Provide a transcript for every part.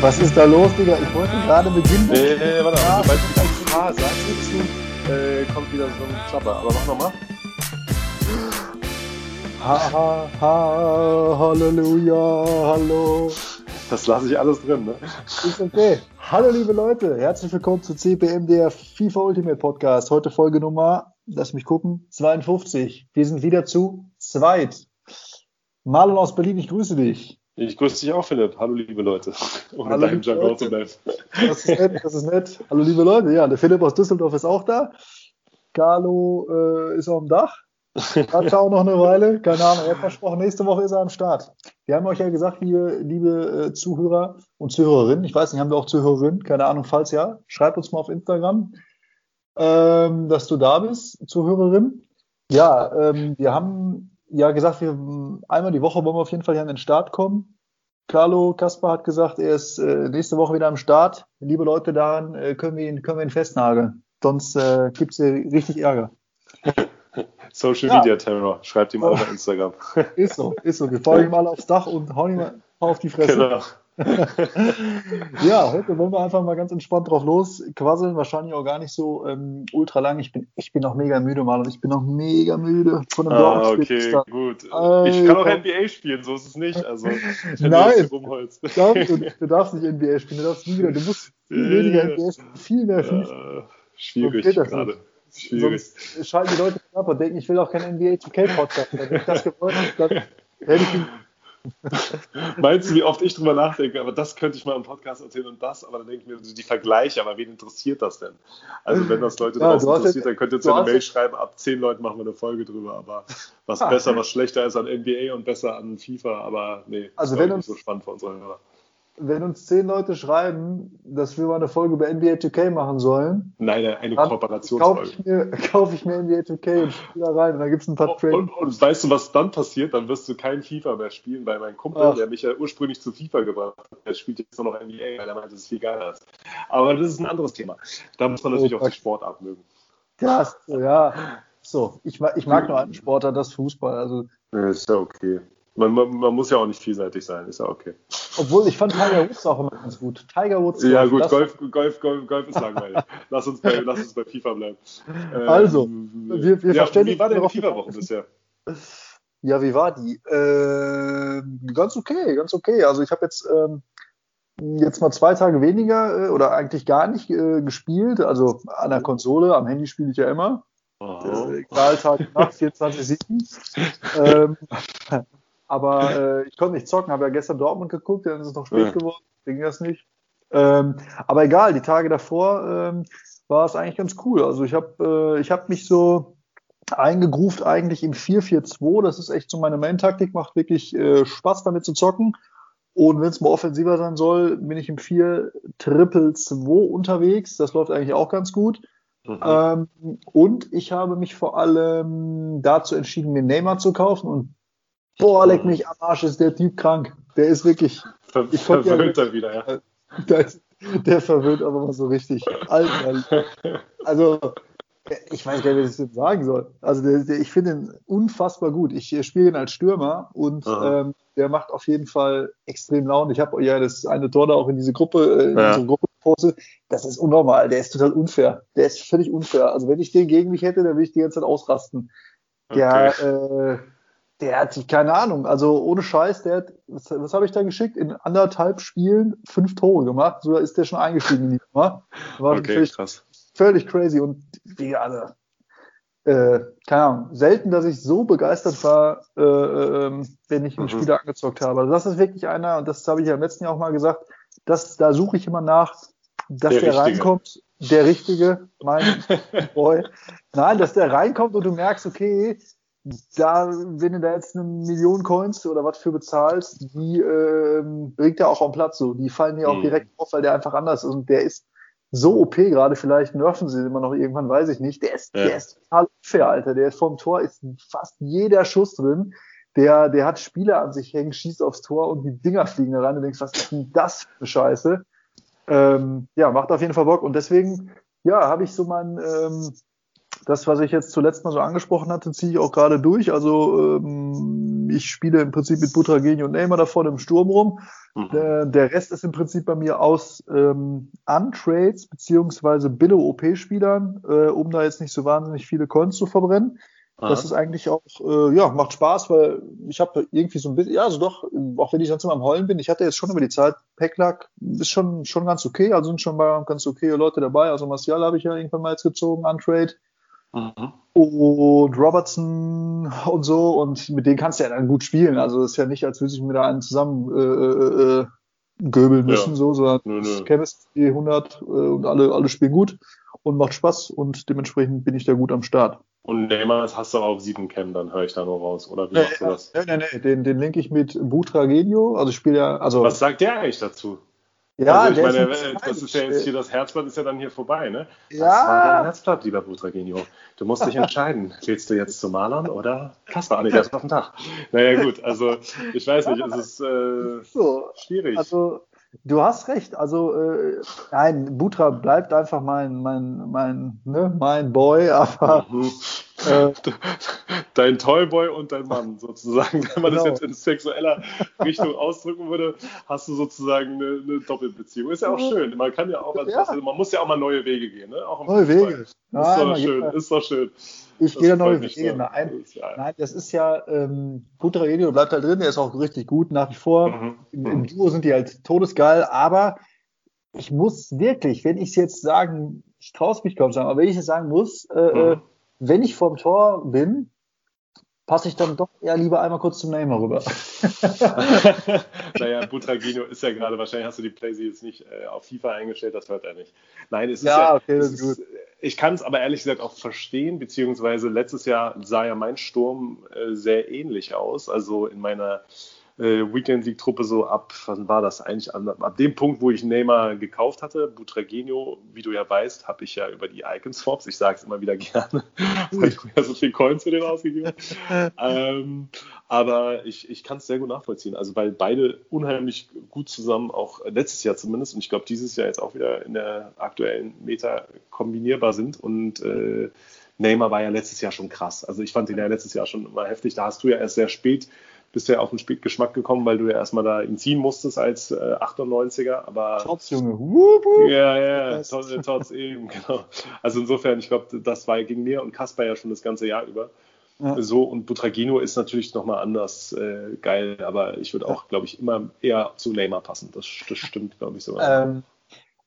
Was ist da los, Digga? Ich wollte gerade beginnen. Nee, nee, warte, ja. sobald du das H sagst dazu, äh, kommt wieder so ein Klapper. Aber mach nochmal. Ha, ha, ha, Halleluja, hallo. Das lasse ich alles drin, ne? Ist okay. Hallo, liebe Leute. Herzlich willkommen zu CPM, der FIFA Ultimate Podcast. Heute Folge Nummer, lass mich gucken, 52. Wir sind wieder zu zweit. Marlon aus Berlin, ich grüße dich. Ich grüße dich auch, Philipp. Hallo, liebe Leute. Um Hallo, deinem Jargon zu bleiben. Das ist nett, das ist nett. Hallo, liebe Leute. Ja, der Philipp aus Düsseldorf ist auch da. Carlo äh, ist auf dem Dach. Hat auch noch eine Weile. Keine Ahnung. Er hat versprochen, nächste Woche ist er am Start. Wir haben euch ja gesagt, liebe, liebe äh, Zuhörer und Zuhörerinnen, ich weiß nicht, haben wir auch Zuhörerinnen? Keine Ahnung, falls ja, schreibt uns mal auf Instagram, ähm, dass du da bist, Zuhörerin. Ja, ähm, wir haben ja gesagt, wir einmal die Woche wollen wir auf jeden Fall hier an den Start kommen. Carlo Kaspar hat gesagt, er ist äh, nächste Woche wieder am Start. Liebe Leute, daran äh, können, wir ihn, können wir ihn festnageln. Sonst äh, gibt es hier richtig Ärger. Social Media Terror, schreibt ihm alle bei Instagram. Ist so, ist so. Wir fahren ihm alle aufs Dach und hauen ihm auf die Fresse. Genau. ja, heute wollen wir einfach mal ganz entspannt drauf los quasseln. Wahrscheinlich auch gar nicht so ähm, ultra lang. Ich bin, ich bin noch mega müde. Und ich bin noch mega müde von dem Ah, okay, gut. Alter. Ich kann auch NBA spielen, so ist es nicht. Also, Nein, du, du darfst nicht NBA spielen. Du darfst nie wieder. Du musst viel weniger NBA spielen, viel mehr FIFA. Uh, schwierig gerade. Schwierig. Sonst schalten die Leute ab und denken, ich will auch kein NBA 2K Podcast. Wenn ich das gewollt hätte, dann hätte ich ihn Meinst du, wie oft ich drüber nachdenke, aber das könnte ich mal im Podcast erzählen und das, aber dann denke ich mir, die Vergleiche, aber wen interessiert das denn? Also wenn das Leute ja, draußen interessiert, dann könnt ihr uns eine Mail schreiben, ab zehn Leuten machen wir eine Folge drüber, aber was ah. besser, was schlechter ist an NBA und besser an FIFA, aber nee, also das ist wenn uns, so spannend für unsere Hörer wenn uns zehn Leute schreiben, dass wir mal eine Folge über NBA 2K machen sollen. Nein, eine Kooperationsfolge. Kaufe ich, mir, kauf ich mir NBA 2K und spiele da rein und dann gibt es ein paar Trades. Und, und, weißt du, was dann passiert? Dann wirst du kein FIFA mehr spielen, weil mein Kumpel, Ach. der mich ja ursprünglich zu FIFA gebracht hat, der spielt jetzt nur noch NBA, weil er meint, das ist viel geiler. Aber das ist ein anderes Thema. Da muss man natürlich oh, auch die Sportart mögen. Ja, ja. So, ich, ich mag nur einen Sportler, das Fußball. Also, ist ja okay. Man, man, man, muss ja auch nicht vielseitig sein, ist ja okay. Obwohl, ich fand Tiger Woods auch immer ganz gut. Tiger Woods. Ja, gut, Golf, Golf, Golf, Golf ist langweilig. lass, uns bei, lass uns bei FIFA bleiben. Ähm, also, wir, wir ja, verständigen. Wie war denn die FIFA-Woche bisher? Ja, wie war die? Äh, ganz okay, ganz okay. Also, ich habe jetzt. Ähm, jetzt mal zwei Tage weniger äh, oder eigentlich gar nicht äh, gespielt. Also an der Konsole, am Handy spiele ich ja immer. Äh, egal, Tag, Nacht, 24-7. ähm, aber äh, ich konnte nicht zocken, habe ja gestern Dortmund geguckt, dann ist es noch spät ja. geworden, ging das nicht. Ähm, aber egal, die Tage davor ähm, war es eigentlich ganz cool. Also ich habe äh, ich hab mich so eingegruft eigentlich im 4-4-2. Das ist echt so meine Main-Taktik, macht wirklich äh, Spaß damit zu zocken. Und wenn es mal offensiver sein soll, bin ich im 4-Triple-2 unterwegs. Das läuft eigentlich auch ganz gut. Mhm. Ähm, und ich habe mich vor allem dazu entschieden, mir Neymar zu kaufen. Und boah, leck mich am Arsch, ist der Typ krank. Der ist wirklich. Ver ich verwöhnt ja, er wieder, ja. Der, der verwöhnt aber mal so richtig. Alter. Also, ich weiß gar nicht, was ich jetzt sagen soll. Also, der, der, ich finde ihn unfassbar gut. Ich spiele ihn als Stürmer und ähm, der macht auf jeden Fall extrem Laune. Ich habe ja das eine Tor da auch in diese Gruppe, äh, in ja. unsere Gruppe gepostet. Das ist unnormal. Der ist total unfair. Der ist völlig unfair. Also, wenn ich den gegen mich hätte, dann würde ich die ganze Zeit ausrasten. Der, okay. äh, der hat, keine Ahnung, also ohne Scheiß, der hat, was, was habe ich da geschickt? In anderthalb Spielen fünf Tore gemacht. So ist der schon eingestiegen in die Nummer. War okay, völlig, krass. Völlig crazy. Und wie, also, äh, keine Ahnung, selten, dass ich so begeistert war, äh, äh, wenn ich einen mhm. Spieler angezockt habe. Also das ist wirklich einer, und das habe ich ja im letzten Jahr auch mal gesagt, dass, da suche ich immer nach, dass der, der reinkommt, der Richtige, mein Boy. Nein, dass der reinkommt und du merkst, okay, da, wenn du da jetzt eine Million Coins oder was für bezahlst, die ähm, bringt er auch am Platz so. Die fallen dir auch mhm. direkt auf, weil der einfach anders ist. Und der ist so OP gerade, vielleicht nerven sie immer noch irgendwann, weiß ich nicht. Der ist, ja. der ist total unfair, Alter. Der ist vom Tor, ist fast jeder Schuss drin. Der, der hat Spieler an sich hängen, schießt aufs Tor und die Dinger fliegen da rein. Du denkst, was ist denn das für Scheiße? Ähm, ja, macht auf jeden Fall Bock. Und deswegen, ja, habe ich so mein, ähm, das, was ich jetzt zuletzt mal so angesprochen hatte, ziehe ich auch gerade durch. Also ähm, ich spiele im Prinzip mit Butragenio und Neymar da vorne im Sturm rum. Mhm. Der, der, Rest ist im Prinzip bei mir aus ähm, Untrades beziehungsweise Billo-OP-Spielern, äh, um da jetzt nicht so wahnsinnig viele Coins zu verbrennen. Aha. Das ist eigentlich auch, äh, ja, macht Spaß, weil ich habe irgendwie so ein bisschen, ja, also doch, auch wenn ich sonst immer am Heulen bin, ich hatte jetzt schon über die Zeit, Packlack ist schon, schon ganz okay, also sind schon mal ganz okay Leute dabei. Also Martial habe ich ja irgendwann mal jetzt gezogen, Untrade. Mhm. Und Robertson und so, und mit denen kannst du ja dann gut spielen. Also es ist ja nicht, als würde ich mir da einen zusammen äh, äh, äh göbeln müssen, ja. so, sondern nö, nö. Chemistry 100 äh, und alle, alle spielen gut und macht Spaß und dementsprechend bin ich da gut am Start. Und Neymar, das hast du auf 7 Cam, dann höre ich da nur raus. Oder wie nee, machst du das? Nee, nee, nee, den, den link ich mit Butra Genio. Also ich spiele ja. Also, Was sagt der eigentlich dazu? Ja, also ich meine, ist das ist ja jetzt hier, das Herzblatt ist ja dann hier vorbei, ne? Ja. Das war dein Herzblatt, lieber Butragenio. Du musst dich entscheiden. Willst du jetzt zu Malern oder Kasper? Ah, nee, erst auf den Tag. Naja, gut, also ich weiß nicht, es ist äh, so, schwierig. Also Du hast recht. Also äh, nein, Butra bleibt einfach mein mein mein ne, mein Boy, aber mhm. Äh, dein Toyboy und dein Mann sozusagen. Wenn man genau. das jetzt in sexueller Richtung ausdrücken würde, hast du sozusagen eine, eine Doppelbeziehung. Ist ja auch schön. Man kann ja auch, ja. Also, man muss ja auch mal neue Wege gehen, ne? Auch neue Wege. Nein, ist doch schön. Ist doch schön. Ich gehe da neue Wege. Nein, nein, das ist ja, ähm, Putra Elio bleibt halt drin, der ist auch richtig gut nach wie vor. Mhm. Im, Im, Duo sind die halt todesgeil, aber ich muss wirklich, wenn ich es jetzt sagen, ich traue es mich kaum sagen, aber wenn ich es sagen muss, äh, äh, mhm. Wenn ich vorm Tor bin, passe ich dann doch eher lieber einmal kurz zum Neymar rüber. naja, Butragino ist ja gerade, wahrscheinlich hast du die Playsee jetzt nicht äh, auf FIFA eingestellt, das hört er nicht. Nein, es ist ja, ja okay, das ist gut. ich kann es aber ehrlich gesagt auch verstehen, beziehungsweise letztes Jahr sah ja mein Sturm äh, sehr ähnlich aus. Also in meiner äh, Weekend League Truppe so ab, wann war das eigentlich? Ab, ab dem Punkt, wo ich Neymar gekauft hatte, Butragenio, wie du ja weißt, habe ich ja über die Icon Swaps, ich sage es immer wieder gerne, weil ich mir so viel Coins für den ausgegeben ähm, aber ich, ich kann es sehr gut nachvollziehen. Also weil beide unheimlich gut zusammen, auch letztes Jahr zumindest, und ich glaube dieses Jahr jetzt auch wieder in der aktuellen Meta kombinierbar sind und äh, Neymar war ja letztes Jahr schon krass. Also ich fand ihn ja letztes Jahr schon immer heftig. Da hast du ja erst sehr spät bist du ja auf den Geschmack gekommen, weil du ja erstmal da ihn ziehen musstest als äh, 98er. Aber Trotz Junge. Wup, wup. Ja, ja, trotz, trotz eben, genau. Also insofern, ich glaube, das war gegen mir und Kasper ja schon das ganze Jahr über. Ja. So, und Butragino ist natürlich nochmal anders äh, geil, aber ich würde auch, ja. glaube ich, immer eher zu Neymar passen. Das, das stimmt, glaube ich, so. Ähm,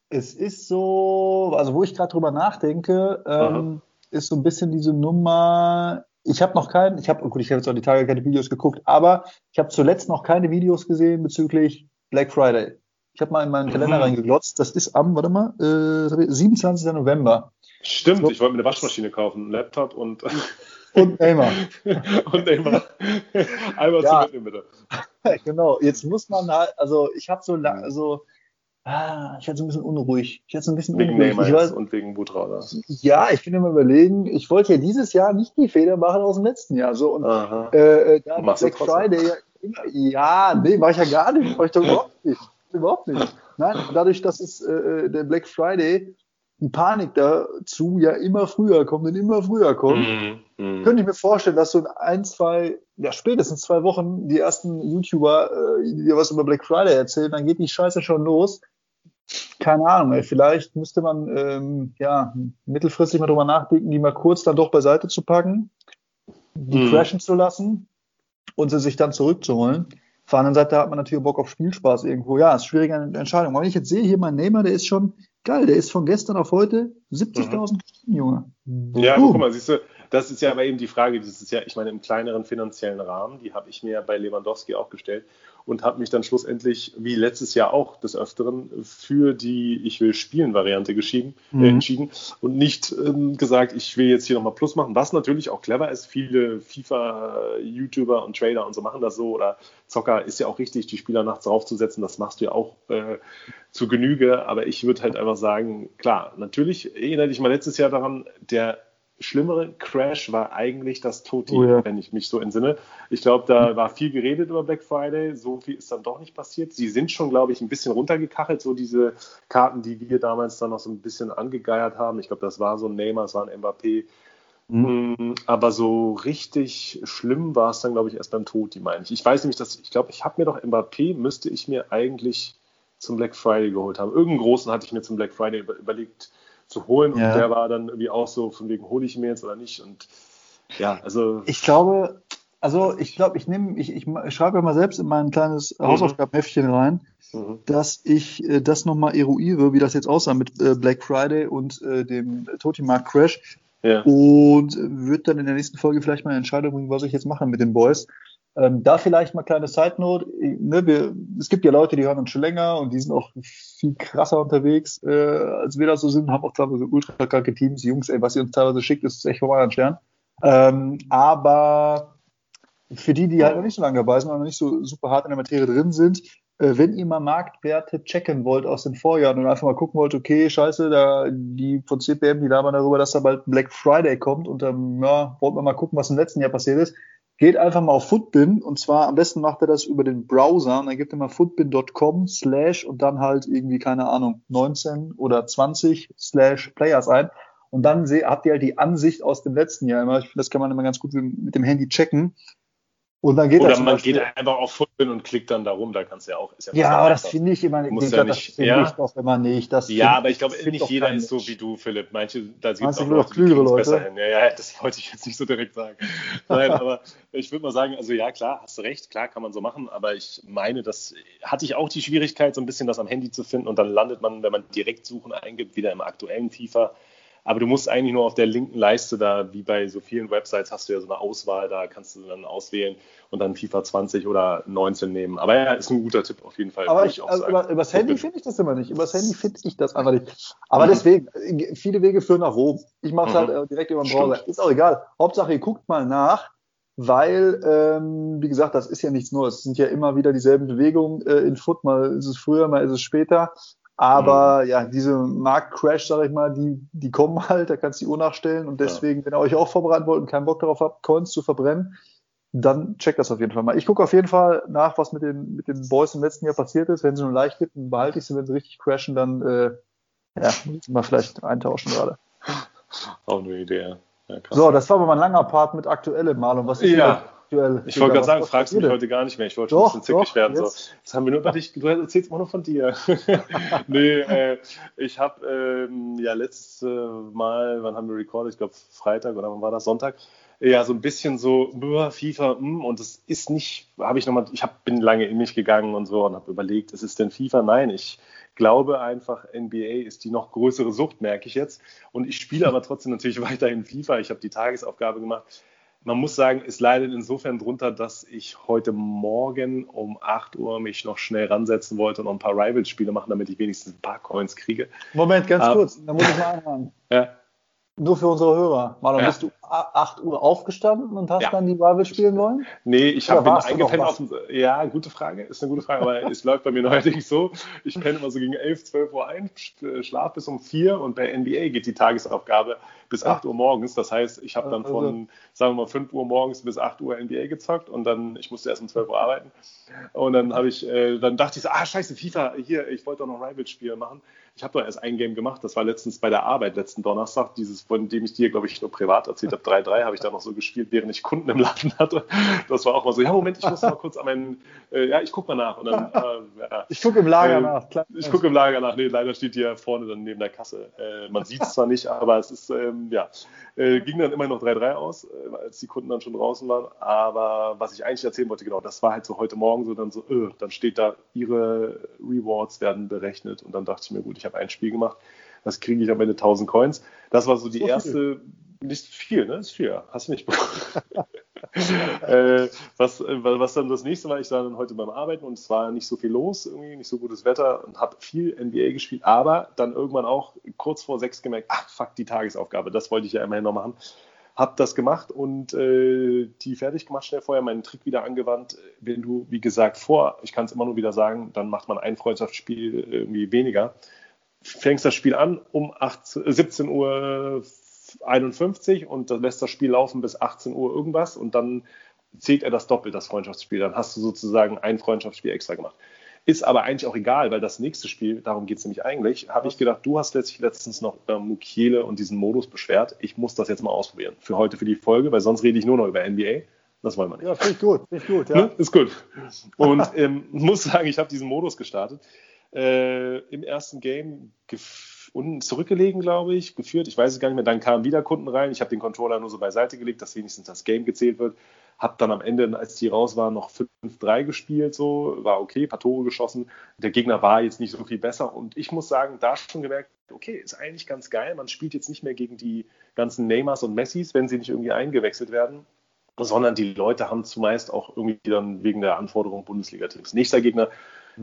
es ist so, also wo ich gerade drüber nachdenke, ähm, ist so ein bisschen diese Nummer, ich habe noch keinen, ich habe, gut, ich habe jetzt auch die Tage keine Videos geguckt, aber ich habe zuletzt noch keine Videos gesehen bezüglich Black Friday. Ich habe mal in meinen Kalender mhm. reingeglotzt. Das ist am, warte mal, äh, 27. November. Stimmt, ich wollte mir eine Waschmaschine kaufen, einen Laptop und. Und Neymar. und Neymar. Einmal ja. zu mitnehmen, bitte. genau, jetzt muss man halt, also ich habe so, also Ah, ich werde so ein bisschen unruhig. Ich werde so ein bisschen wegen unruhig. Neymar weiß, und wegen Butra, oder? Ja, ich bin immer überlegen, ich wollte ja dieses Jahr nicht die Fehler machen aus dem letzten Jahr. So, und äh, äh, da Black Friday ja ja, nee, mache ich ja gar nicht. Mach ich doch überhaupt nicht. Überhaupt nicht. Nein, dadurch, dass es äh, äh, der Black Friday die Panik dazu ja immer früher kommt und immer früher kommt, mm, mm. könnte ich mir vorstellen, dass so in ein, zwei, ja spätestens zwei Wochen die ersten YouTuber äh, die was über Black Friday erzählen, dann geht die Scheiße schon los keine Ahnung, ey, vielleicht müsste man ähm, ja mittelfristig mal drüber nachdenken, die mal kurz dann doch beiseite zu packen, die hm. crashen zu lassen und sie sich dann zurückzuholen. Auf der anderen Seite hat man natürlich Bock auf Spielspaß irgendwo. Ja, ist schwierige Entscheidung. Aber wenn ich jetzt sehe, hier mein Nehmer, der ist schon geil, der ist von gestern auf heute 70.000 mhm. Junge. Ja, uh. guck mal, siehst du, das ist ja aber eben die Frage, das ist ja, ich meine, im kleineren finanziellen Rahmen, die habe ich mir bei Lewandowski auch gestellt und habe mich dann schlussendlich, wie letztes Jahr auch des Öfteren, für die Ich will spielen Variante geschieden, äh, mhm. äh, entschieden und nicht ähm, gesagt, ich will jetzt hier nochmal Plus machen, was natürlich auch clever ist. Viele FIFA-YouTuber und Trader und so machen das so oder Zocker ist ja auch richtig, die Spieler nachts draufzusetzen, das machst du ja auch äh, zu Genüge, aber ich würde halt einfach sagen, klar, natürlich erinnere dich mal letztes Jahr daran, der schlimmere Crash war eigentlich das Toti, oh ja. wenn ich mich so entsinne. Ich glaube, da war viel geredet über Black Friday, so viel ist dann doch nicht passiert. Sie sind schon, glaube ich, ein bisschen runtergekachelt, so diese Karten, die wir damals dann noch so ein bisschen angegeiert haben. Ich glaube, das war so ein Neymar, es war ein Mbappé. Mhm. Aber so richtig schlimm war es dann, glaube ich, erst beim Tod, die meine ich. Ich weiß nämlich, dass ich glaube, ich habe mir doch Mbappé, müsste ich mir eigentlich zum Black Friday geholt haben. Irgendeinen großen hatte ich mir zum Black Friday überlegt zu holen ja. und der war dann irgendwie auch so von wegen, hole ich mir jetzt oder nicht und ja, also. Ich glaube, also ich glaube, ich nehme, ich, ich schreibe ja mal selbst in mein kleines mhm. Hausaufgabenheftchen rein, mhm. dass ich äh, das nochmal eruiere, wie das jetzt aussah mit äh, Black Friday und äh, dem Totimark Crash. Ja. Und wird dann in der nächsten Folge vielleicht mal eine Entscheidung bringen, was ich jetzt mache mit den Boys. Ähm, da vielleicht mal kleine Side Note. Ne, wir, es gibt ja Leute, die hören uns schon länger und die sind auch viel krasser unterwegs, äh, als wir das so sind, haben auch teilweise ultra kranke Teams. Jungs, ey, was ihr uns teilweise schickt, ist echt vom anderen Stern. Ähm, aber für die, die halt noch nicht so lange dabei sind noch nicht so super hart in der Materie drin sind, äh, wenn ihr mal Marktwerte checken wollt aus den Vorjahren und einfach mal gucken wollt, okay, scheiße, da die von CPM, die labern darüber, dass da bald Black Friday kommt und ähm, ja, wollt man mal gucken, was im letzten Jahr passiert ist, geht einfach mal auf Footbin und zwar am besten macht er das über den Browser und dann gibt er mal footbin.com slash und dann halt irgendwie, keine Ahnung, 19 oder 20 slash Players ein und dann habt ihr halt die Ansicht aus dem letzten Jahr. Das kann man immer ganz gut mit dem Handy checken. Und dann geht Oder man Beispiel, geht einfach auf Footbin und klickt dann darum, da kannst du ja auch. ja, ja aber das finde ich immer nicht. Ja nicht das ja. ich doch immer nicht. Das ja, aber ich glaube, nicht jeder ist so wie du, Philipp. Manche, da sieht es auch noch klügere Leute. besser hin. Ja, ja, das wollte ich jetzt nicht so direkt sagen. Nein, aber ich würde mal sagen, also ja, klar, hast du recht, klar kann man so machen, aber ich meine, das hatte ich auch die Schwierigkeit, so ein bisschen das am Handy zu finden und dann landet man, wenn man direkt suchen eingibt, wieder im aktuellen FIFA aber du musst eigentlich nur auf der linken Leiste da, wie bei so vielen Websites, hast du ja so eine Auswahl, da kannst du dann auswählen und dann FIFA 20 oder 19 nehmen. Aber ja, ist ein guter Tipp auf jeden Fall. Aber ich, also über, übers Handy finde ich das immer nicht. Übers Handy finde ich das einfach nicht. Aber mhm. deswegen, viele Wege führen nach Rom. Ich mache es halt, mhm. halt direkt über den Browser. Stimmt. Ist auch egal. Hauptsache, ihr guckt mal nach weil, ähm, wie gesagt, das ist ja nichts Neues. Es sind ja immer wieder dieselben Bewegungen äh, in Foot. Mal ist es früher, mal ist es später. Aber mhm. ja, diese Marktcrash, sage ich mal, die, die kommen halt, da kannst du die Uhr nachstellen und deswegen, ja. wenn ihr euch auch vorbereiten wollt und keinen Bock darauf habt, Coins zu verbrennen, dann checkt das auf jeden Fall mal. Ich gucke auf jeden Fall nach, was mit den, mit den Boys im letzten Jahr passiert ist. Wenn sie nur leicht gibt, dann behalte ich sie. Wenn sie richtig crashen, dann äh, ja, mal vielleicht eintauschen gerade. Auch eine Idee. Ja, so, das war aber mal ein langer Part mit aktuellem Mal und was ist ja aktuell. Ich wollte gerade sagen, fragst du mich heute gar nicht mehr. Ich wollte schon ein bisschen zickig werden. So. Jetzt haben wir nur über dich, du erzählst immer nur von dir. nee, äh, ich habe ähm, ja letztes Mal, wann haben wir recorded? Ich glaube Freitag oder wann war das? Sonntag. Ja, so ein bisschen so, FIFA, mm, und es ist nicht, habe ich nochmal, ich hab, bin lange in mich gegangen und so und habe überlegt, ist es denn FIFA? Nein, ich glaube einfach, NBA ist die noch größere Sucht, merke ich jetzt. Und ich spiele aber trotzdem natürlich weiterhin FIFA. Ich habe die Tagesaufgabe gemacht man muss sagen, es leidet insofern drunter, dass ich heute Morgen um 8 Uhr mich noch schnell ransetzen wollte und noch ein paar Rivals-Spiele machen, damit ich wenigstens ein paar Coins kriege. Moment, ganz um, kurz, da muss ich mal anfangen. Ja. Nur für unsere Hörer. Marlon, ja. bist du 8 Uhr aufgestanden und hast ja. dann die Rivals spielen wollen? Nee, ich habe bin eingepennt auf. Ja, gute Frage, ist eine gute Frage, aber es läuft bei mir neuerdings so. Ich penne immer so gegen 11, 12 Uhr ein, schlaf bis um 4 und bei NBA geht die Tagesaufgabe bis 8 Uhr morgens. Das heißt, ich habe dann von, also. sagen wir mal, 5 Uhr morgens bis 8 Uhr NBA gezockt und dann, ich musste erst um 12 Uhr arbeiten. Und dann habe ich, äh, dann dachte ich so, ah, scheiße, FIFA, hier, ich wollte doch noch Rivals-Spiele machen. Ich habe doch erst ein Game gemacht, das war letztens bei der Arbeit, letzten Donnerstag, dieses, von dem ich dir, glaube ich, nur privat erzählt habe, 3-3, habe ich da noch so gespielt, während ich Kunden im Laden hatte. Das war auch mal so, ja, Moment, ich muss mal kurz an meinen, äh, ja, ich gucke mal nach. Und dann, äh, ja, ich gucke im Lager äh, nach. Klar. Ich gucke im Lager nach. Nee, leider steht hier vorne dann neben der Kasse. Äh, man sieht es zwar nicht, aber es ist, ähm, ja, äh, ging dann immer noch 3-3 aus, äh, als die Kunden dann schon draußen waren. Aber was ich eigentlich erzählen wollte, genau, das war halt so heute Morgen so, dann so, dann steht da, ihre Rewards werden berechnet. Und dann dachte ich mir, gut, ich habe ein Spiel gemacht was kriege ich am Ende 1000 Coins. Das war so die so erste, nicht viel, ne? Ist viel, hast du nicht bekommen. äh, was, äh, was dann das nächste war, ich war dann heute beim Arbeiten und es war nicht so viel los, irgendwie nicht so gutes Wetter und habe viel NBA gespielt, aber dann irgendwann auch kurz vor sechs gemerkt, ach fuck, die Tagesaufgabe, das wollte ich ja immerhin noch machen. Hab das gemacht und äh, die fertig gemacht, schnell vorher meinen Trick wieder angewandt. Wenn du, wie gesagt, vor, ich kann es immer nur wieder sagen, dann macht man ein Freundschaftsspiel irgendwie weniger fängst das Spiel an um 17 Uhr 51 und lässt das Spiel laufen bis 18 Uhr irgendwas und dann zählt er das doppelt, das Freundschaftsspiel. Dann hast du sozusagen ein Freundschaftsspiel extra gemacht. Ist aber eigentlich auch egal, weil das nächste Spiel, darum geht es nämlich eigentlich, habe ich gedacht, du hast letztlich letztens noch über Mukiele und diesen Modus beschwert. Ich muss das jetzt mal ausprobieren. Für heute, für die Folge, weil sonst rede ich nur noch über NBA. Das wollen wir nicht. Ja, finde ich gut. Find ich gut ja. Ne? Ist gut. Und ähm, muss sagen, ich habe diesen Modus gestartet. Äh, Im ersten Game unten zurückgelegen, glaube ich, geführt. Ich weiß es gar nicht mehr. Dann kamen wieder Kunden rein. Ich habe den Controller nur so beiseite gelegt, dass wenigstens das Game gezählt wird. Hab dann am Ende, als die raus waren, noch 5-3 gespielt, so, war okay, paar Tore geschossen. Der Gegner war jetzt nicht so viel besser und ich muss sagen, da schon gemerkt, okay, ist eigentlich ganz geil. Man spielt jetzt nicht mehr gegen die ganzen Neymars und Messis, wenn sie nicht irgendwie eingewechselt werden, sondern die Leute haben zumeist auch irgendwie dann wegen der Anforderung Bundesliga-Teams. Nächster Gegner,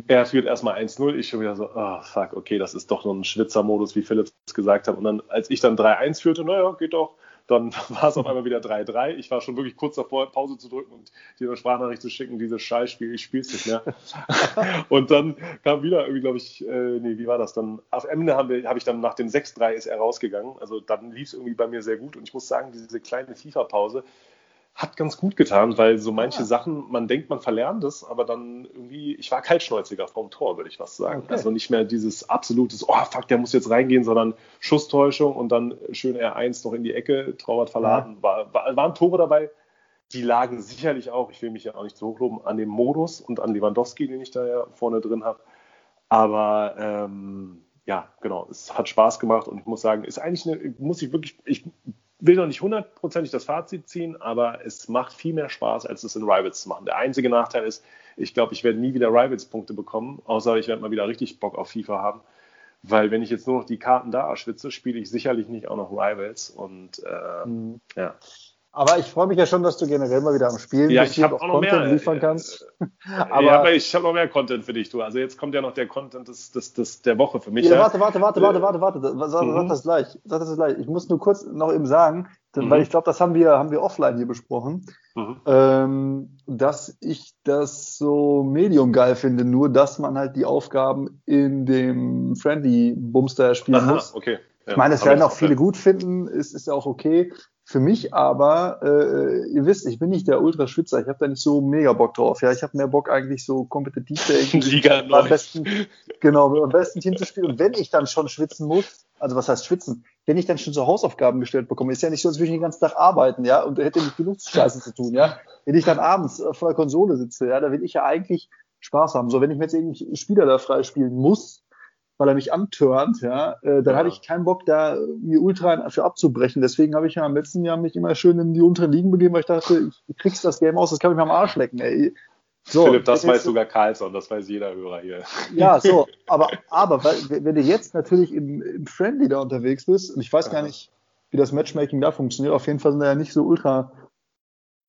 er führt erstmal 1-0, ich schon wieder so, oh fuck, okay, das ist doch nur ein Schwitzermodus, wie Philipp es gesagt hat. Und dann, als ich dann 3-1 führte, naja, geht doch, dann war es auf einmal wieder 3-3. Ich war schon wirklich kurz davor, Pause zu drücken und dir eine Sprachnachricht zu schicken, dieses Scheißspiel, ich spiele es nicht mehr. und dann kam wieder irgendwie, glaube ich, äh, nee, wie war das dann? Auf Ende habe hab ich dann nach dem 6-3 ist er rausgegangen. Also dann lief es irgendwie bei mir sehr gut und ich muss sagen, diese kleine FIFA-Pause, hat ganz gut getan, weil so manche ja. Sachen, man denkt, man verlernt es, aber dann irgendwie, ich war kaltschnäuziger vom Tor, würde ich was sagen. Okay. Also nicht mehr dieses absolutes, oh fuck, der muss jetzt reingehen, sondern Schusstäuschung und dann schön R1 noch in die Ecke, Torwart verladen. Ja. War, war, waren Tore dabei, die lagen sicherlich auch, ich will mich ja auch nicht so hochloben, an dem Modus und an Lewandowski, den ich da ja vorne drin habe. Aber ähm, ja, genau, es hat Spaß gemacht und ich muss sagen, ist eigentlich eine, muss ich wirklich, ich will noch nicht hundertprozentig das Fazit ziehen, aber es macht viel mehr Spaß, als es in Rivals zu machen. Der einzige Nachteil ist, ich glaube, ich werde nie wieder Rivals-Punkte bekommen, außer ich werde mal wieder richtig Bock auf FIFA haben. Weil wenn ich jetzt nur noch die Karten da erschwitze, spiele ich sicherlich nicht auch noch Rivals. Und äh, mhm. ja. Aber ich freue mich ja schon, dass du generell mal wieder am Spielen ja, bist, ich auch noch Content mehr, liefern kannst. aber, ja, aber ich habe noch mehr Content für dich, du. Also jetzt kommt ja noch der Content des, des, des der Woche für mich. Ja, warte, warte, warte, warte, warte, warte. Sag, mhm. sag das gleich. Sag das gleich. Ich muss nur kurz noch eben sagen, mhm. weil ich glaube, das haben wir, haben wir offline hier besprochen, mhm. ähm, dass ich das so medium geil finde, nur dass man halt die Aufgaben in dem Friendly Bumster spielen Aha, muss. Okay. Ich meine, es werden auch viele gut finden, ist, ist ja auch okay. Für mich aber, äh, ihr wisst, ich bin nicht der Ultraschwitzer, ich habe da nicht so mega Bock drauf. Ja, ich habe mehr Bock eigentlich so kompetitiv Liga am besten, genau, am besten Team zu spielen. Und wenn ich dann schon schwitzen muss, also was heißt schwitzen, wenn ich dann schon so Hausaufgaben gestellt bekomme, ist ja nicht so, als würde ich den ganzen Tag arbeiten, ja, und hätte nicht genug Scheiße zu tun, ja. Wenn ich dann abends vor der Konsole sitze, ja, da will ich ja eigentlich Spaß haben. So, wenn ich mir jetzt irgendwie Spieler da freispielen muss, weil er mich antörnt, ja, äh, dann ja. hatte ich keinen Bock, da mir Ultra für abzubrechen. Deswegen habe ich ja im letzten Jahr mich immer schön in die unteren Ligen begeben, weil ich dachte, ich kriegst das Game aus, das kann ich mir am Arsch lecken, ey. So, Philipp, das weiß sogar Carlson, das weiß jeder Hörer hier. Ja, so, aber, aber weil, wenn du jetzt natürlich im, im Friendly da unterwegs bist, und ich weiß gar nicht, wie das Matchmaking da funktioniert, auf jeden Fall sind da ja nicht so ultra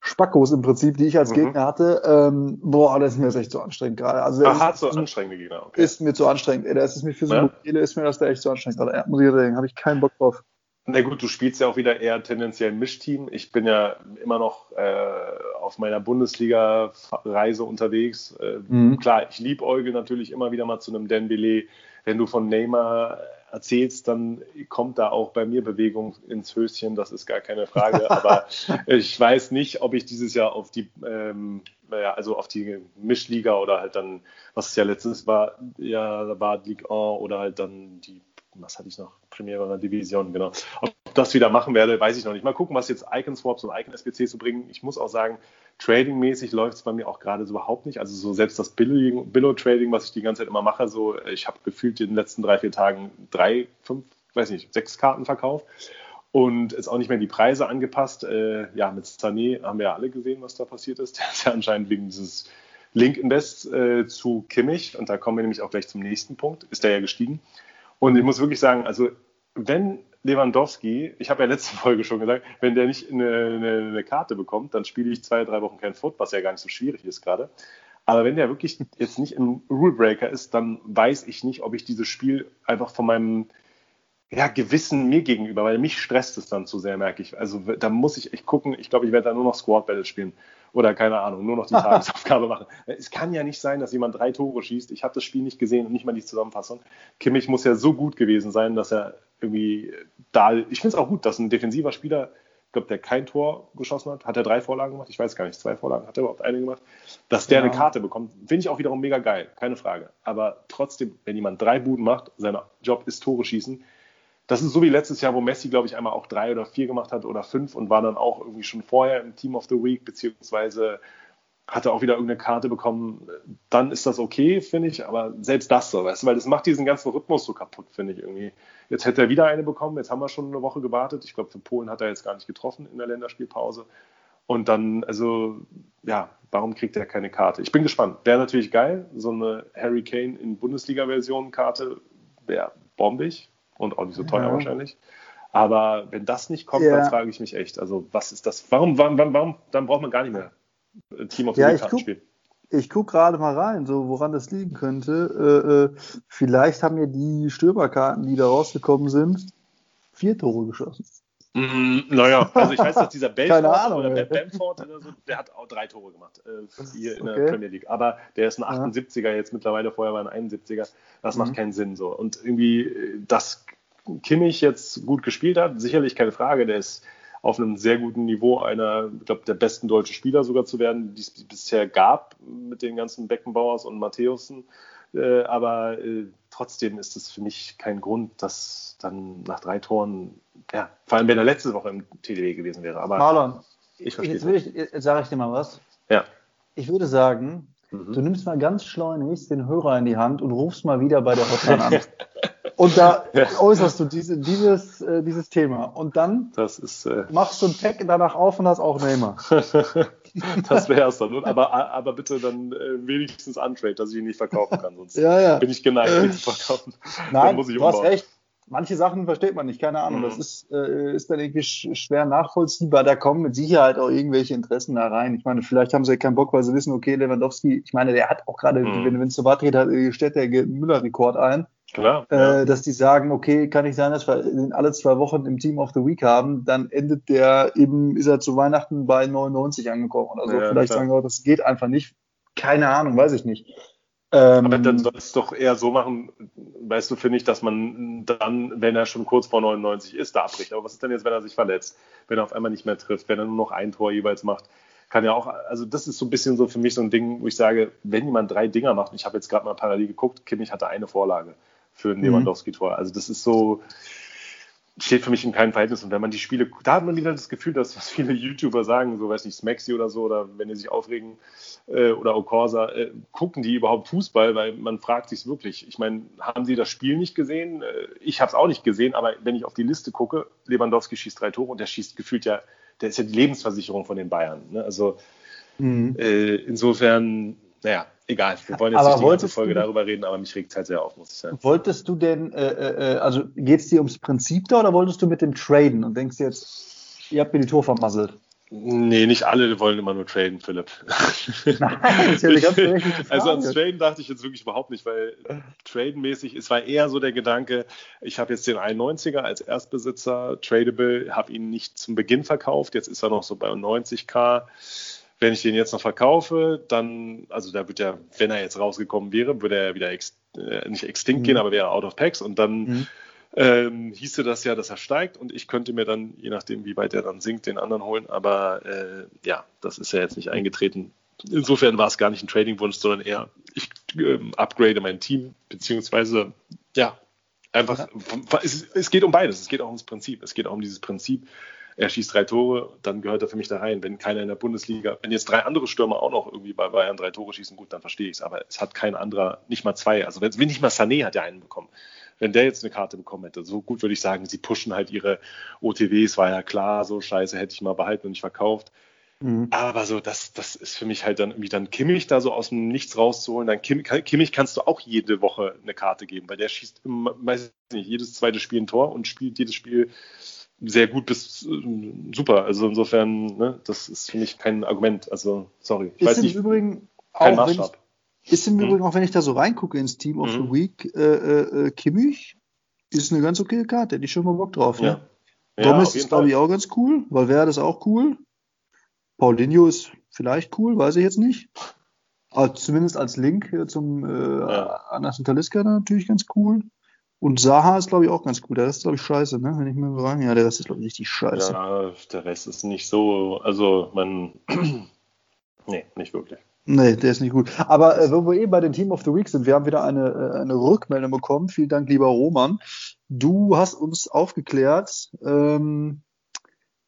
Spackos im Prinzip, die ich als mhm. Gegner hatte. Ähm, boah, das ist mir jetzt echt zu anstrengend gerade. Also, Ach, hat so anstrengende Gegner, okay. Ist mir zu anstrengend. Ey, das ist mir für so ja? Mobile, ist mir das da echt zu anstrengend gerade. Ja, muss ich sagen, habe ich keinen Bock drauf. Na gut, du spielst ja auch wieder eher tendenziell ein Mischteam. Ich bin ja immer noch äh, auf meiner Bundesliga-Reise unterwegs. Äh, mhm. Klar, ich liebe Euge natürlich immer wieder mal zu einem Dembele. Wenn du von Neymar erzählst, dann kommt da auch bei mir Bewegung ins Höschen, das ist gar keine Frage. Aber ich weiß nicht, ob ich dieses Jahr auf die, ähm, naja, also auf die Mischliga oder halt dann, was es ja letztens war, ja, war Ligue 1 oder halt dann die, was hatte ich noch, Premiere Division, genau. Ob das wieder machen werde, weiß ich noch nicht. Mal gucken, was jetzt Icon Swaps und Icon SPC zu bringen. Ich muss auch sagen, Trading-mäßig läuft es bei mir auch gerade so überhaupt nicht. Also so selbst das Billo-Trading, was ich die ganze Zeit immer mache, so ich habe gefühlt in den letzten drei, vier Tagen drei, fünf, weiß nicht, sechs Karten verkauft und ist auch nicht mehr die Preise angepasst. Äh, ja, mit Sané haben wir ja alle gesehen, was da passiert ist. Der ist ja anscheinend wegen dieses Link Invest äh, zu Kimmich und da kommen wir nämlich auch gleich zum nächsten Punkt, ist der ja gestiegen. Und ich muss wirklich sagen, also wenn Lewandowski, ich habe ja letzte Folge schon gesagt, wenn der nicht eine, eine, eine Karte bekommt, dann spiele ich zwei, drei Wochen kein Foot, was ja gar nicht so schwierig ist gerade. Aber wenn der wirklich jetzt nicht im Rulebreaker ist, dann weiß ich nicht, ob ich dieses Spiel einfach von meinem ja, Gewissen mir gegenüber, weil mich stresst es dann zu sehr, merke ich. Also da muss ich echt gucken. Ich glaube, ich werde da nur noch Squad Battle spielen oder keine Ahnung, nur noch die Tagesaufgabe machen. Es kann ja nicht sein, dass jemand drei Tore schießt. Ich habe das Spiel nicht gesehen und nicht mal die Zusammenfassung. Kimmich muss ja so gut gewesen sein, dass er irgendwie da. Ich finde es auch gut, dass ein defensiver Spieler ich glaube, der kein Tor geschossen hat, hat er drei Vorlagen gemacht, ich weiß gar nicht, zwei Vorlagen, hat er überhaupt eine gemacht, dass der ja. eine Karte bekommt, finde ich auch wiederum mega geil, keine Frage. Aber trotzdem, wenn jemand drei Buden macht, sein Job ist Tore schießen, das ist so wie letztes Jahr, wo Messi, glaube ich, einmal auch drei oder vier gemacht hat oder fünf und war dann auch irgendwie schon vorher im Team of the Week, beziehungsweise hatte auch wieder irgendeine Karte bekommen, dann ist das okay, finde ich, aber selbst das so, weißt du, weil das macht diesen ganzen Rhythmus so kaputt, finde ich irgendwie. Jetzt hätte er wieder eine bekommen, jetzt haben wir schon eine Woche gewartet. Ich glaube, für Polen hat er jetzt gar nicht getroffen in der Länderspielpause. Und dann, also, ja, warum kriegt er keine Karte? Ich bin gespannt. Wäre natürlich geil, so eine Harry Kane in Bundesliga-Version-Karte wäre bombig und auch nicht so teuer ja. wahrscheinlich. Aber wenn das nicht kommt, ja. dann frage ich mich echt, also was ist das? Warum, warum, warum, dann braucht man gar nicht mehr Team of the ja, Week Karten spielen? Ich gucke gerade mal rein, so woran das liegen könnte. Äh, äh, vielleicht haben ja die Stürmerkarten, die da rausgekommen sind, vier Tore geschossen. Mm, naja, also ich weiß, dass dieser Belfort oder Bamford oder so, der hat auch drei Tore gemacht äh, hier in okay. der Premier League. Aber der ist ein 78er jetzt mittlerweile, vorher war ein 71er. Das mhm. macht keinen Sinn so. Und irgendwie, äh, dass Kimmich jetzt gut gespielt hat, sicherlich keine Frage. Der ist auf einem sehr guten Niveau einer, ich glaube, der besten deutschen Spieler sogar zu werden, die es bisher gab mit den ganzen Beckenbauers und Matthäusen. Äh, aber äh, trotzdem ist es für mich kein Grund, dass dann nach drei Toren, ja, vor allem wenn er letzte Woche im TDW gewesen wäre. Aber Marlon, ich verstehe. Jetzt, jetzt sage ich dir mal was. Ja. Ich würde sagen, mhm. du nimmst mal ganz schleunigst den Hörer in die Hand und rufst mal wieder bei der Hotline an. Und da äußerst du diese, dieses, äh, dieses Thema. Und dann ist, äh, machst du ein Pack danach auf und hast auch Neymar. das wäre es dann. Aber, aber bitte dann äh, wenigstens untrade, dass ich ihn nicht verkaufen kann. Sonst ja, ja. bin ich geneigt, ihn zu verkaufen. Nein, du hast recht. Manche Sachen versteht man nicht, keine Ahnung. Mhm. Das ist, äh, ist dann irgendwie schwer nachvollziehbar. Da kommen mit Sicherheit auch irgendwelche Interessen da rein. Ich meine, vielleicht haben sie ja keinen Bock, weil sie wissen, okay, Lewandowski, ich meine, der hat auch gerade, mhm. wenn es so weit geht, stellt der Müller-Rekord ein. Klar. Äh, ja. Dass die sagen, okay, kann nicht sein, dass wir ihn alle zwei Wochen im Team of the Week haben, dann endet der eben, ist er zu Weihnachten bei 99 angekommen oder so. Ja, Vielleicht klar. sagen wir, das geht einfach nicht. Keine Ahnung, weiß ich nicht. Ähm, Aber dann soll es doch eher so machen, weißt du, finde ich, dass man dann, wenn er schon kurz vor 99 ist, da abbricht. Aber was ist denn jetzt, wenn er sich verletzt, wenn er auf einmal nicht mehr trifft, wenn er nur noch ein Tor jeweils macht? Kann ja auch, also das ist so ein bisschen so für mich so ein Ding, wo ich sage, wenn jemand drei Dinger macht, und ich habe jetzt gerade mal parallel geguckt, Kimmich hatte eine Vorlage für ein mhm. Lewandowski-Tor. Also das ist so, steht für mich in keinem Verhältnis. Und wenn man die Spiele, da hat man wieder das Gefühl, dass was viele YouTuber sagen, so weiß nicht, Smaxi oder so, oder wenn die sich aufregen, äh, oder Okorsa, äh, gucken die überhaupt Fußball? Weil man fragt sich wirklich. Ich meine, haben sie das Spiel nicht gesehen? Äh, ich habe es auch nicht gesehen, aber wenn ich auf die Liste gucke, Lewandowski schießt drei Tore und der schießt gefühlt ja, der ist ja die Lebensversicherung von den Bayern. Ne? Also mhm. Äh, insofern, naja, egal, wir wollen jetzt aber nicht die ganze Folge du, darüber reden, aber mich regt es halt sehr auf, muss ich sagen. Wolltest du denn, äh, äh, äh also geht es dir ums Prinzip da oder wolltest du mit dem traden und denkst jetzt, ihr habt mir die Tour vermasselt? Nee, nicht alle wollen immer nur traden, Philipp. Nein, das ist ja eine ganz Frage. Also ans Traden dachte ich jetzt wirklich überhaupt nicht, weil tradenmäßig, es war eher so der Gedanke, ich habe jetzt den 91er als Erstbesitzer, tradable, habe ihn nicht zum Beginn verkauft, jetzt ist er noch so bei 90k wenn ich den jetzt noch verkaufe, dann, also da wird ja, wenn er jetzt rausgekommen wäre, würde er wieder ex, äh, nicht extinct mhm. gehen, aber wäre out of packs und dann mhm. ähm, hieße das ja, dass er steigt und ich könnte mir dann, je nachdem, wie weit er dann sinkt, den anderen holen. Aber äh, ja, das ist ja jetzt nicht eingetreten. Insofern war es gar nicht ein Trading-Wunsch, sondern eher, ich ähm, upgrade mein Team, beziehungsweise ja, einfach, ja. Es, es geht um beides. Es geht auch ums Prinzip. Es geht auch um dieses Prinzip er schießt drei Tore, dann gehört er für mich da rein. Wenn keiner in der Bundesliga, wenn jetzt drei andere Stürmer auch noch irgendwie bei Bayern drei Tore schießen, gut, dann verstehe ich es. Aber es hat kein anderer, nicht mal zwei. Also wenn, nicht mal Sané hat ja einen bekommen. Wenn der jetzt eine Karte bekommen hätte, so gut würde ich sagen, sie pushen halt ihre OTWs, war ja klar, so scheiße hätte ich mal behalten und nicht verkauft. Mhm. Aber so, das, das ist für mich halt dann irgendwie dann Kimmich da so aus dem Nichts rauszuholen. Dann Kim, Kimmich kannst du auch jede Woche eine Karte geben, weil der schießt, weiß nicht, jedes zweite Spiel ein Tor und spielt jedes Spiel sehr gut bis äh, super. Also insofern, ne, das ist für mich kein Argument. Also, sorry. Ich ist weiß nicht, Übrigen kein Maßstab. Ich, ist im mhm. Übrigen, auch wenn ich da so reingucke ins Team of mhm. the Week, äh, äh, äh, Kimmich ist eine ganz okay Karte, hätte ich schon mal Bock drauf. Ne? Ja. Gomez ja, ist, glaube ich, auch ganz cool. Valverde ist auch cool. Paulinho ist vielleicht cool, weiß ich jetzt nicht. Aber zumindest als Link zum äh, ja. Anderson Taliska natürlich ganz cool. Und Saha ist, glaube ich, auch ganz gut. Der Rest ist, glaube ich, scheiße, ne? Wenn ich mir so rein. Ja, der Rest ist, glaube ich, richtig scheiße. Ja, der Rest ist nicht so. Also, man. nee, nicht wirklich. Nee, der ist nicht gut. Aber äh, wo wir eh bei den Team of the Week sind, wir haben wieder eine, äh, eine Rückmeldung bekommen. Vielen Dank, lieber Roman. Du hast uns aufgeklärt, ähm,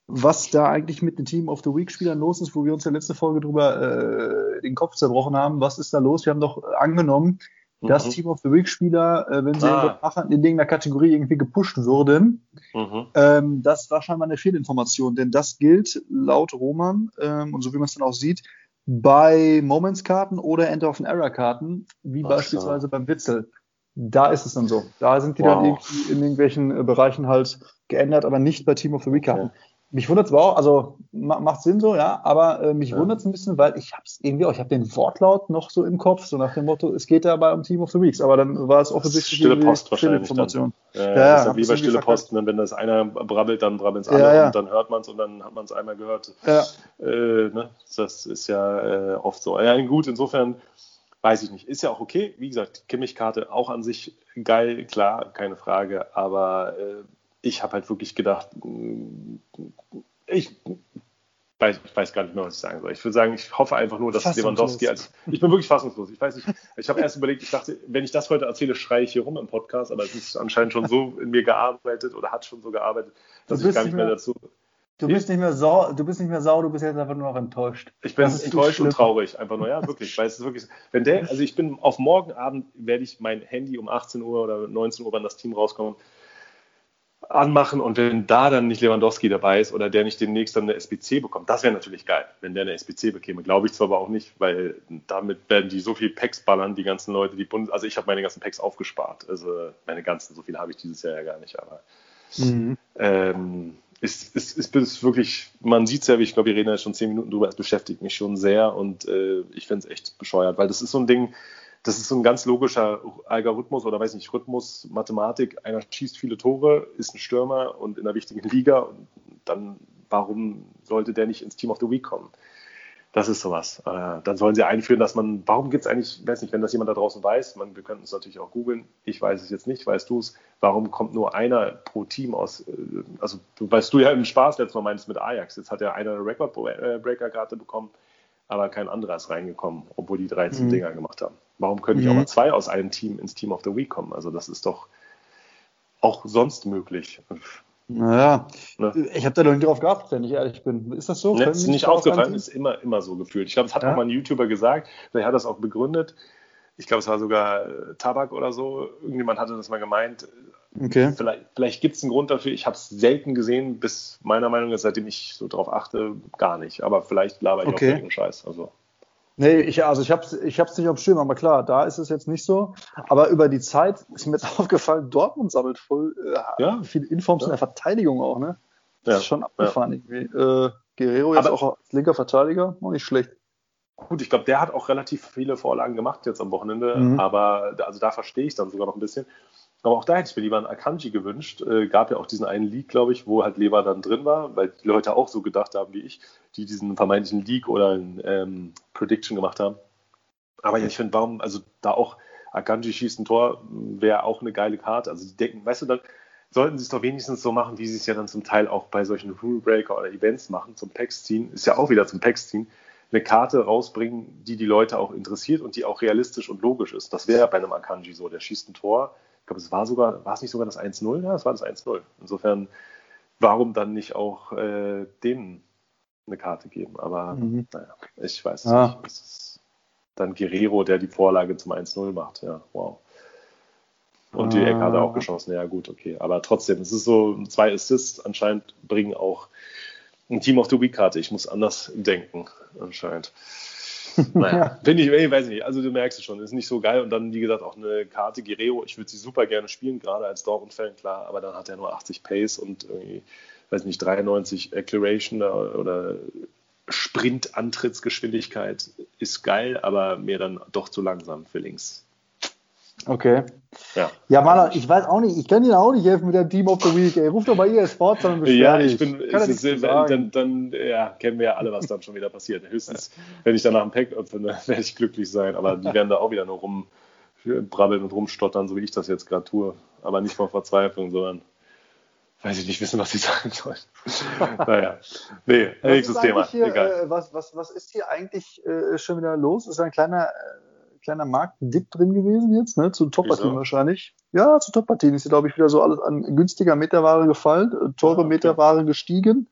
was da eigentlich mit den Team of the Week Spielern los ist, wo wir uns in der letzten Folge drüber äh, den Kopf zerbrochen haben. Was ist da los? Wir haben doch angenommen, dass mhm. Team of the Week Spieler, äh, wenn sie ah. in irgendeiner Kategorie irgendwie gepusht würden, mhm. ähm, das war scheinbar eine Fehlinformation, denn das gilt laut Roman ähm, und so wie man es dann auch sieht, bei Moments-Karten oder End of an Error-Karten, wie Ach beispielsweise so. beim Witzel. Da ist es dann so. Da sind die wow. dann irgendwie in irgendwelchen äh, Bereichen halt geändert, aber nicht bei Team of the Week-Karten. Okay. Mich wundert es auch, also macht Sinn so, ja, aber äh, mich ja. wundert es ein bisschen, weil ich habe es irgendwie auch, ich habe den Wortlaut noch so im Kopf, so nach dem Motto, es geht dabei um Team of the Weeks, aber dann war es offensichtlich Stille Post wahrscheinlich. Information. Dann. Ja, ja, ja, ist ja wie bei Stille Post, ne? wenn das einer brabbelt, dann brabbelt es alle ja, ja. und dann hört man es und dann hat man es einmal gehört. Ja. Äh, ne? Das ist ja äh, oft so. Ja, gut, insofern weiß ich nicht. Ist ja auch okay. Wie gesagt, Kimmich-Karte auch an sich geil, klar, keine Frage, aber äh, ich habe halt wirklich gedacht, mm, ich weiß, ich weiß gar nicht mehr, was ich sagen soll. Ich würde sagen, ich hoffe einfach nur, dass Lewandowski als. Ich bin wirklich fassungslos. Ich weiß nicht, ich habe erst überlegt, ich dachte, wenn ich das heute erzähle, schreie ich hier rum im Podcast, aber es ist anscheinend schon so in mir gearbeitet oder hat schon so gearbeitet, dass ich gar nicht mehr, mehr dazu. Du bist nicht mehr sauer, du bist nicht mehr sauer, du bist jetzt einfach nur noch enttäuscht. Ich bin enttäuscht und traurig, einfach nur, ja, wirklich. Weil es ist wirklich, wenn der, also ich bin auf morgen Abend werde ich mein Handy um 18 Uhr oder 19 Uhr, wann das Team rauskommt, anmachen und wenn da dann nicht Lewandowski dabei ist oder der nicht demnächst dann eine SBC bekommt, das wäre natürlich geil, wenn der eine SBC bekäme. Glaube ich zwar aber auch nicht, weil damit werden die so viel Packs ballern, die ganzen Leute, die Bundes also ich habe meine ganzen Packs aufgespart. Also meine ganzen, so viele habe ich dieses Jahr ja gar nicht, aber mhm. ähm, ist, ist, ist, ist wirklich, man sieht es ja, wie ich glaube, wir reden ja schon zehn Minuten drüber, es beschäftigt mich schon sehr und äh, ich finde es echt bescheuert, weil das ist so ein Ding, das ist so ein ganz logischer Algorithmus oder weiß nicht, Rhythmus, Mathematik. Einer schießt viele Tore, ist ein Stürmer und in einer wichtigen Liga. Und dann, warum sollte der nicht ins Team of the Week kommen? Das ist sowas. Äh, dann sollen sie einführen, dass man, warum gibt es eigentlich, ich weiß nicht, wenn das jemand da draußen weiß, man, wir könnten es natürlich auch googeln, ich weiß es jetzt nicht, weißt du es, warum kommt nur einer pro Team aus, äh, also weißt du ja im Spaß letztes Mal meinst mit Ajax, jetzt hat ja einer eine Record-Breaker-Karte bekommen, aber kein anderer ist reingekommen, obwohl die 13 mhm. Dinger gemacht haben. Warum können nicht mhm. auch mal zwei aus einem Team ins Team of the Week kommen? Also das ist doch auch sonst möglich. Naja, ne? ich habe da noch nicht drauf geachtet, wenn ich ehrlich bin. Ist das so? Ne, ist nicht aufgefallen, ist immer, immer so gefühlt. Ich glaube, das hat ja? auch mal ein YouTuber gesagt, der hat das auch begründet. Ich glaube, es war sogar äh, Tabak oder so. Irgendjemand hatte das mal gemeint. Okay. Vielleicht, vielleicht gibt es einen Grund dafür. Ich habe es selten gesehen, bis meiner Meinung nach, seitdem ich so drauf achte, gar nicht. Aber vielleicht laber ich okay. auch irgendeinen Scheiß. Also. Nee, ich, also ich habe es ich hab's nicht auf dem Schirm, aber klar, da ist es jetzt nicht so. Aber über die Zeit ist mir jetzt aufgefallen, Dortmund sammelt voll äh, ja. viele Informs ja. in der Verteidigung auch, ne? Das ja. ist schon abgefahren irgendwie. Äh, Guerrero jetzt aber, auch als linker Verteidiger, auch nicht schlecht. Gut, ich glaube, der hat auch relativ viele Vorlagen gemacht jetzt am Wochenende, mhm. aber also da verstehe ich dann sogar noch ein bisschen. Aber auch da hätte ich mir lieber einen Akanji gewünscht. Äh, gab ja auch diesen einen Leak, glaube ich, wo halt Lever dann drin war, weil die Leute auch so gedacht haben wie ich, die diesen vermeintlichen Leak oder ein ähm, Prediction gemacht haben. Aber ja, ich finde, warum, also da auch Akanji schießt ein Tor, wäre auch eine geile Karte. Also die denken, weißt du, dann sollten sie es doch wenigstens so machen, wie sie es ja dann zum Teil auch bei solchen Rule Breaker oder Events machen, zum Packs ziehen. Ist ja auch wieder zum Packs ziehen eine Karte rausbringen, die die Leute auch interessiert und die auch realistisch und logisch ist. Das wäre bei einem Akanji so. Der schießt ein Tor, ich glaube, es war sogar, war es nicht sogar das 1-0? Ja, es war das 1-0. Insofern, warum dann nicht auch äh, dem eine Karte geben? Aber mhm. naja, ich weiß es ah. nicht. Es ist dann Guerrero, der die Vorlage zum 1-0 macht. Ja, wow. Und ah. die Ecke hat er auch geschossen. Ja, gut, okay. Aber trotzdem, es ist so, zwei Assists anscheinend bringen auch ein Team of the Week-Karte. Ich muss anders denken, anscheinend. Naja, finde ich, ich weiß nicht. Also du merkst es schon, ist nicht so geil. Und dann, wie gesagt, auch eine Karte Guerrero. Ich würde sie super gerne spielen, gerade als Dortmund-Fan, klar. Aber dann hat er nur 80 Pace und irgendwie, weiß nicht, 93 Acceleration oder Sprint-Antrittsgeschwindigkeit ist geil, aber mir dann doch zu langsam für links. Okay. Ja, ja Mann, ich weiß auch nicht, ich kann Ihnen auch nicht helfen mit dem Team of the Week. Ey. Ruft doch mal ihr Sports an und Ja, ich bin, kann ist, ist, dann, dann ja, kennen wir ja alle, was dann schon wieder passiert. Höchstens, wenn ich danach ein Pack öffne, werde ich glücklich sein, aber die werden da auch wieder nur brabbeln und rumstottern, so wie ich das jetzt gerade tue. Aber nicht vor Verzweiflung, sondern weiß ich nicht wissen, was ich sagen soll. naja, nee, nächstes Thema. Hier, Egal. Äh, was, was, was ist hier eigentlich äh, schon wieder los? Ist ein kleiner, äh, kleiner Marktdip drin gewesen jetzt, ne? Zu Top-Partien wahrscheinlich. Ja, zu Top-Partien ist, glaube ich, wieder so alles an günstiger Meterware gefallen, äh, teure ah, okay. Meterware gestiegen.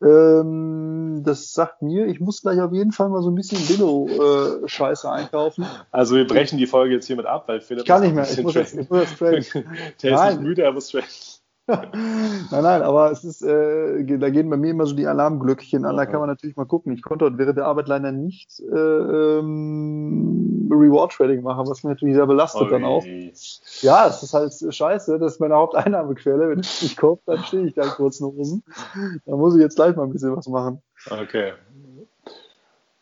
Ähm, das sagt mir, ich muss gleich auf jeden Fall mal so ein bisschen Billo-Scheiße äh, einkaufen. Also wir brechen die Folge jetzt hiermit ab, weil Philipp. Ich kann nicht mehr, ich muss, jetzt, ich muss jetzt müde, er muss traden. nein, nein, aber es ist, äh, da gehen bei mir immer so die Alarmglöckchen an. Da kann man natürlich mal gucken. Ich konnte heute während der Arbeit leider nicht äh, ähm, Reward Trading machen, was mich natürlich sehr belastet Oi. dann auch. Ja, es ist halt scheiße. Das ist meine Haupteinnahmequelle. Wenn ich nicht kaufe, dann stehe ich da in kurzen Hosen. Da muss ich jetzt gleich mal ein bisschen was machen. Okay.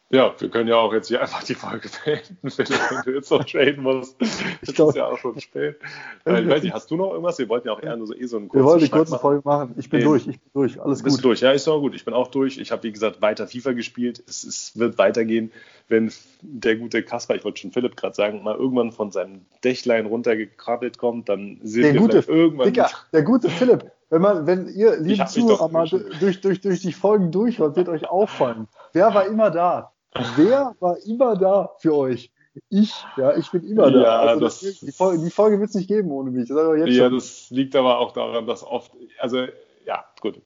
Ja, wir können ja auch jetzt hier einfach die Folge beenden, wenn du jetzt noch traden musst. Glaube, ist ja auch schon spät. Weil, ich weiß nicht, hast du noch irgendwas? Wir wollten ja auch eher nur so, eh so einen kurzen Wir wollten die kurze Folge machen. Ich bin nee. durch, ich bin durch, alles Bist gut. durch, ja, ist auch gut. Ich bin auch durch. Ich habe, wie gesagt, weiter FIFA gespielt. Es, es wird weitergehen, wenn der gute Kasper, ich wollte schon Philipp gerade sagen, mal irgendwann von seinem Dächlein runtergekrabbelt kommt, dann sehen der wir gute, irgendwann... Dicker, der gute Philipp, wenn, man, wenn ihr, liebe Zuhörer, mal durch, durch, durch die Folgen durchhört, wird euch auffallen. Wer war immer da? Wer war immer da für euch? Ich, ja, ich bin immer da. Ja, also das, das, die Folge, die Folge wird es nicht geben ohne mich. Das ja, schon. das liegt aber auch daran, dass oft, also ja, gut.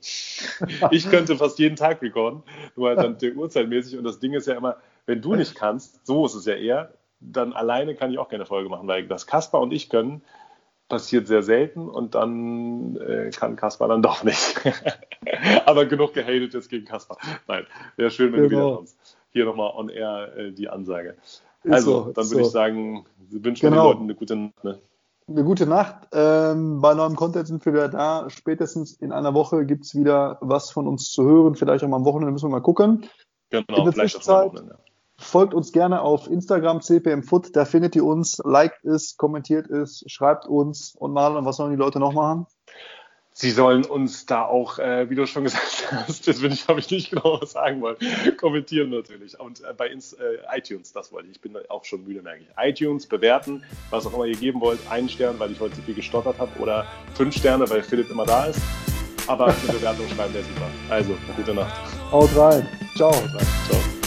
Ich könnte fast jeden Tag recorden, nur halt dann der Uhrzeitmäßig. Und das Ding ist ja immer, wenn du nicht kannst, so ist es ja eher, dann alleine kann ich auch keine Folge machen, weil das Kasper und ich können, passiert sehr selten und dann äh, kann Kasper dann doch nicht. Aber genug gehatet jetzt gegen Kasper. Nein, wäre schön, wenn genau. du wieder genau. kommst hier nochmal on air äh, die Ansage. Also, so, dann würde so. ich sagen, wünschen genau. den Leuten eine gute Nacht. Ne? Eine gute Nacht. Ähm, bei neuem Content sind wir wieder da. Spätestens in einer Woche gibt es wieder was von uns zu hören. Vielleicht auch mal am Wochenende müssen wir mal gucken. Genau, in der vielleicht Zwischenzeit. Folgt uns gerne auf Instagram cpmfoot, da findet ihr uns, liked es, kommentiert es, schreibt uns und mal und was sollen die Leute noch machen? Sie sollen uns da auch, äh, wie du schon gesagt hast, das will ich, habe ich nicht genau was sagen wollen, kommentieren natürlich. Und äh, bei ins, äh, iTunes, das wollte ich. Ich bin auch schon müde, merke ich. iTunes bewerten, was auch immer ihr geben wollt. Einen Stern, weil ich heute zu viel gestottert habe, oder fünf Sterne, weil Philipp immer da ist. Aber eine Bewertung schreiben wäre super. Also, gute Nacht. Haut rein. Ciao. Haut rein. Ciao.